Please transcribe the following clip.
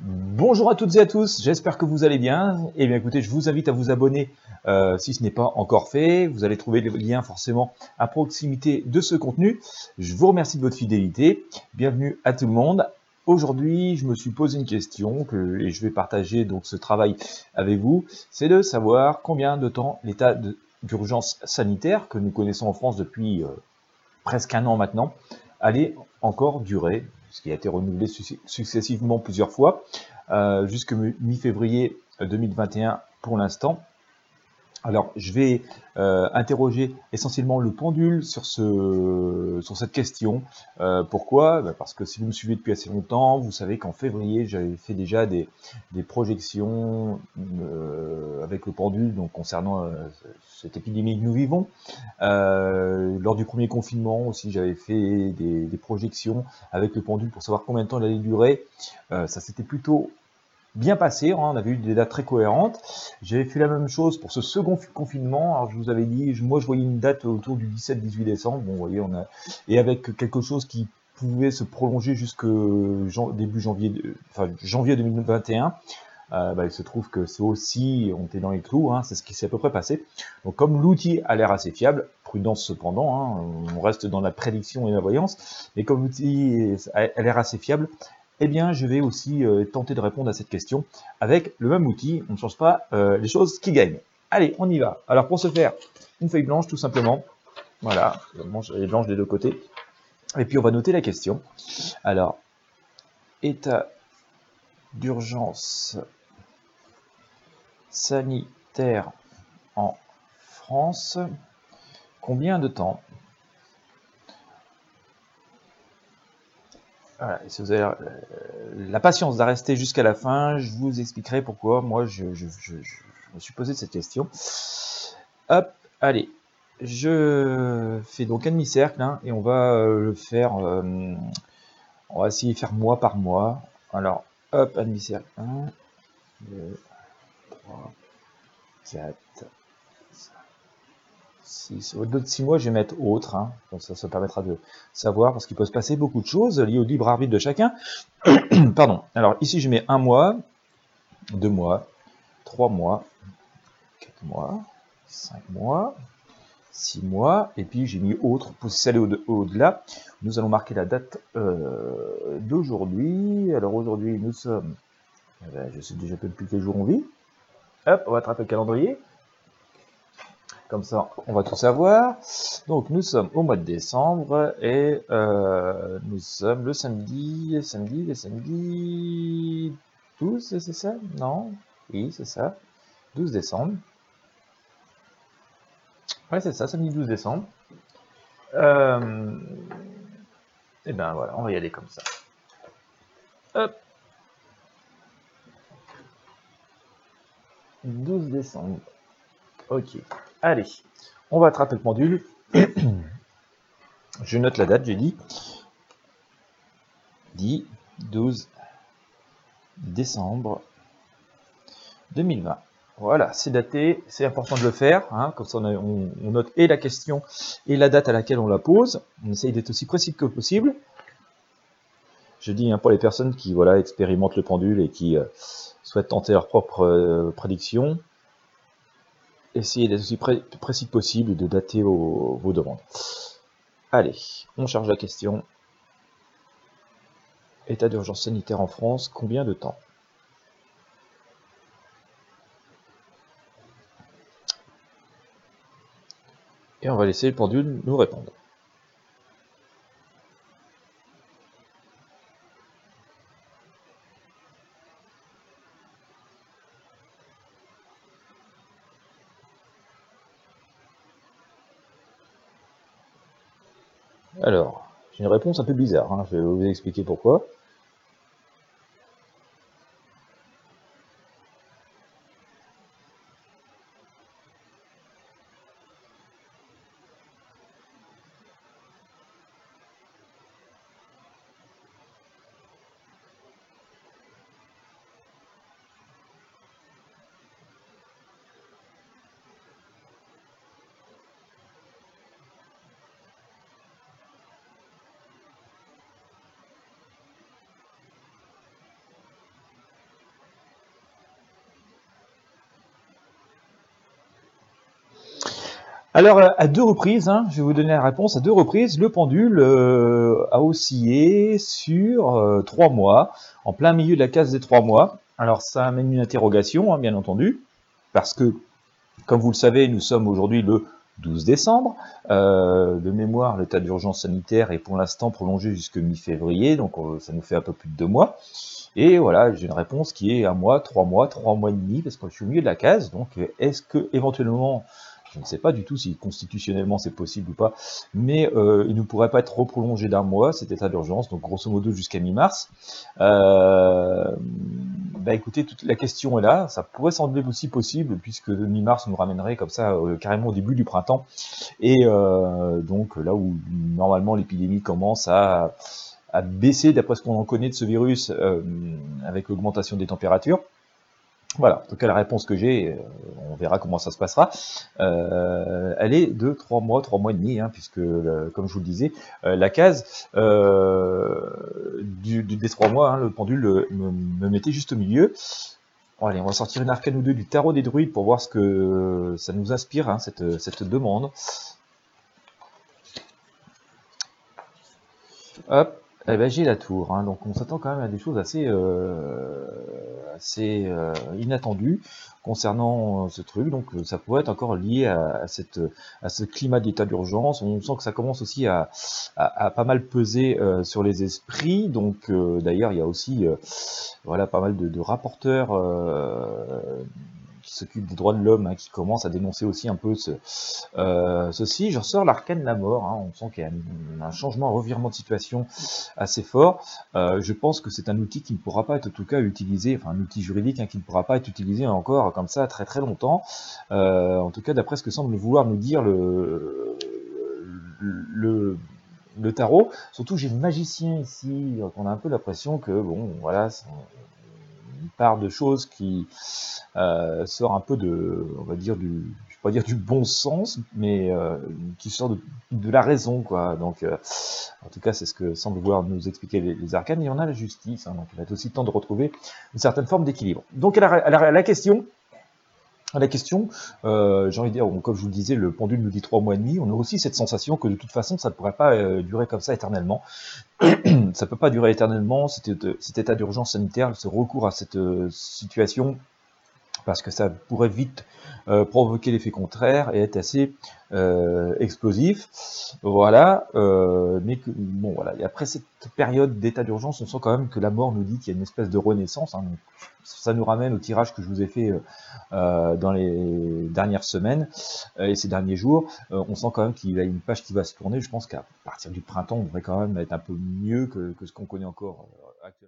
Bonjour à toutes et à tous, j'espère que vous allez bien. Et eh bien écoutez, je vous invite à vous abonner euh, si ce n'est pas encore fait. Vous allez trouver les liens forcément à proximité de ce contenu. Je vous remercie de votre fidélité. Bienvenue à tout le monde. Aujourd'hui, je me suis posé une question que, et je vais partager donc ce travail avec vous. C'est de savoir combien de temps l'état d'urgence sanitaire que nous connaissons en France depuis euh, presque un an maintenant allait encore durer qui a été renouvelé successivement plusieurs fois, euh, jusque mi-février 2021 pour l'instant. Alors, je vais euh, interroger essentiellement le pendule sur, ce, sur cette question. Euh, pourquoi? Ben, Parce que si vous me suivez depuis assez longtemps, vous savez qu'en février, j'avais fait déjà des, des projections euh, avec le pendule donc concernant cette épidémie que nous vivons. Lors du premier confinement aussi, j'avais fait des, des, projections avec le pendule pour savoir combien de temps il allait durer. ça s'était plutôt bien passé, hein, on avait eu des dates très cohérentes. J'avais fait la même chose pour ce second confinement. Alors je vous avais dit, moi je voyais une date autour du 17-18 décembre. Bon, vous voyez, on a et avec quelque chose qui pouvait se prolonger jusque début janvier, enfin janvier 2021. Euh, bah, il se trouve que c'est aussi, on était dans les clous, hein, c'est ce qui s'est à peu près passé. Donc comme l'outil a l'air assez fiable, prudence cependant, hein, on reste dans la prédiction et la voyance, mais comme l'outil a l'air assez fiable, eh bien, je vais aussi euh, tenter de répondre à cette question avec le même outil. On ne change pas euh, les choses qui gagnent. Allez, on y va. Alors, pour ce faire, une feuille blanche, tout simplement. Voilà, elle est blanche des deux côtés. Et puis, on va noter la question. Alors, état d'urgence sanitaire en France. Combien de temps Voilà, et si vous avez euh, la patience d'arrêter jusqu'à la fin, je vous expliquerai pourquoi moi je, me suis posé cette question. Hop, allez, je fais donc un demi-cercle hein, et on va euh, le faire, euh, on va essayer de faire mois par mois. Alors, hop, un demi-cercle, 1, 2, 3, 4, au-delà de 6 mois, je vais mettre autre, hein. ça, permettra de savoir, parce qu'il peut se passer beaucoup de choses liées au libre arbitre de chacun. Pardon. Alors ici, je mets un mois, deux mois, trois mois, quatre mois, cinq mois, six mois, et puis j'ai mis autre pour aller au-delà. nous allons marquer la date euh, d'aujourd'hui. Alors aujourd'hui, nous sommes, eh ben, je sais déjà plus quel jour on vit. Hop, on va attraper le calendrier. Comme ça, on va tout savoir. Donc, nous sommes au mois de décembre et euh, nous sommes le samedi, samedi, le samedi 12, c'est ça? Non? Oui, c'est ça. 12 décembre. Ouais, c'est ça, samedi 12 décembre. Euh, et ben voilà, on va y aller comme ça. Hop 12 décembre. Ok. Allez, on va attraper le pendule. Je note la date, j'ai dit. 10, 12 décembre 2020. Voilà, c'est daté, c'est important de le faire, hein, comme ça on, note et la question et la date à laquelle on la pose. On essaye d'être aussi précis que possible. Je dis hein, pour les personnes qui voilà expérimentent le pendule et qui euh, souhaitent tenter leur propre euh, prédiction, essayez d'être aussi précis que possible de dater vos, vos demandes. Allez, on charge la question. État d'urgence sanitaire en France, combien de temps? Et on va laisser le pendule nous répondre. Alors, j'ai une réponse un peu bizarre, hein. je vais vous expliquer pourquoi. Alors, à deux reprises, hein, je vais vous donner la réponse, à deux reprises, le pendule euh, a oscillé sur euh, trois mois, en plein milieu de la case des trois mois. Alors, ça amène une interrogation, hein, bien entendu, parce que, comme vous le savez, nous sommes aujourd'hui le 12 décembre. Euh, de mémoire, l'état d'urgence sanitaire est pour l'instant prolongé jusque mi-février, donc euh, ça nous fait un peu plus de deux mois. Et voilà, j'ai une réponse qui est un mois, trois mois, trois mois et demi, parce que je suis au milieu de la case. Donc, est-ce que éventuellement, je ne sais pas du tout si constitutionnellement c'est possible ou pas, mais euh, il ne pourrait pas être reprolongé d'un mois cet état d'urgence, donc grosso modo jusqu'à mi-mars. Euh, bah écoutez, toute la question est là, ça pourrait sembler aussi possible puisque mi-mars nous ramènerait comme ça euh, carrément au début du printemps et donc là où normalement l'épidémie commence à, baisser d'après ce qu'on en connaît de ce virus avec l'augmentation des températures. Voilà, en tout cas la réponse que j'ai, euh, on verra comment ça se passera, euh, elle est de 3 mois, 3 mois et demi, hein, puisque comme je vous le disais, euh, la case des 3 mois, hein, le pendule me, mettait juste au milieu. Bon, allez, on va sortir une arcane ou deux du tarot des druides pour voir ce que ça nous inspire, hein, cette, demande. Hop, eh ben, j'ai la tour, donc on s'attend quand même à des choses assez, assez euh, inattendues concernant euh, ce truc, donc ça pourrait être encore lié à, cette, à ce climat d'état d'urgence. On sent que ça commence aussi à, à, pas mal peser sur les esprits, donc d'ailleurs il y a aussi voilà pas mal de rapporteurs qui s'occupe des droits de l'homme, hein, qui commence à dénoncer aussi un peu euh, ceci. Je ressors l'arcane de la mort, hein. on sent qu'il y a un, changement, un revirement de situation assez fort. Euh, je pense que c'est un outil qui ne pourra pas être en tout cas utilisé, enfin un outil juridique hein, qui ne pourra pas être utilisé encore comme ça très très longtemps. Euh, en tout cas, d'après ce que semble vouloir nous dire le, le le tarot. Surtout, j'ai le magicien ici, on a un peu l'impression que, bon, voilà, part de choses qui euh, sort un peu de, on va dire du, je pas dire du bon sens, mais euh, qui sort de, la raison, quoi. Donc, euh, en tout cas, c'est ce que semble vouloir nous expliquer les, les arcanes. Et on a la justice, hein, donc il va être aussi temps de retrouver une certaine forme d'équilibre. Donc, à la, à la question, la question, euh, j'ai envie de dire, comme je vous le disais, le pendule nous dit trois mois et demi, on a aussi cette sensation que de toute façon, ça ne pourrait pas euh, durer comme ça éternellement. ça peut pas durer éternellement, cet, cet état d'urgence sanitaire, ce recours à cette euh, situation parce que ça pourrait vite euh, provoquer l'effet contraire et être assez euh, explosif. Voilà, euh, mais que, bon voilà. Et après cette période d'état d'urgence, on sent quand même que la mort nous dit qu'il y a une espèce de renaissance. Hein. ça nous ramène au tirage que je vous ai fait dans les dernières semaines et ces derniers jours. on sent quand même qu'il y a une page qui va se tourner. Je pense qu'à partir du printemps, on devrait quand même être un peu mieux que, que ce qu'on connaît encore actuellement.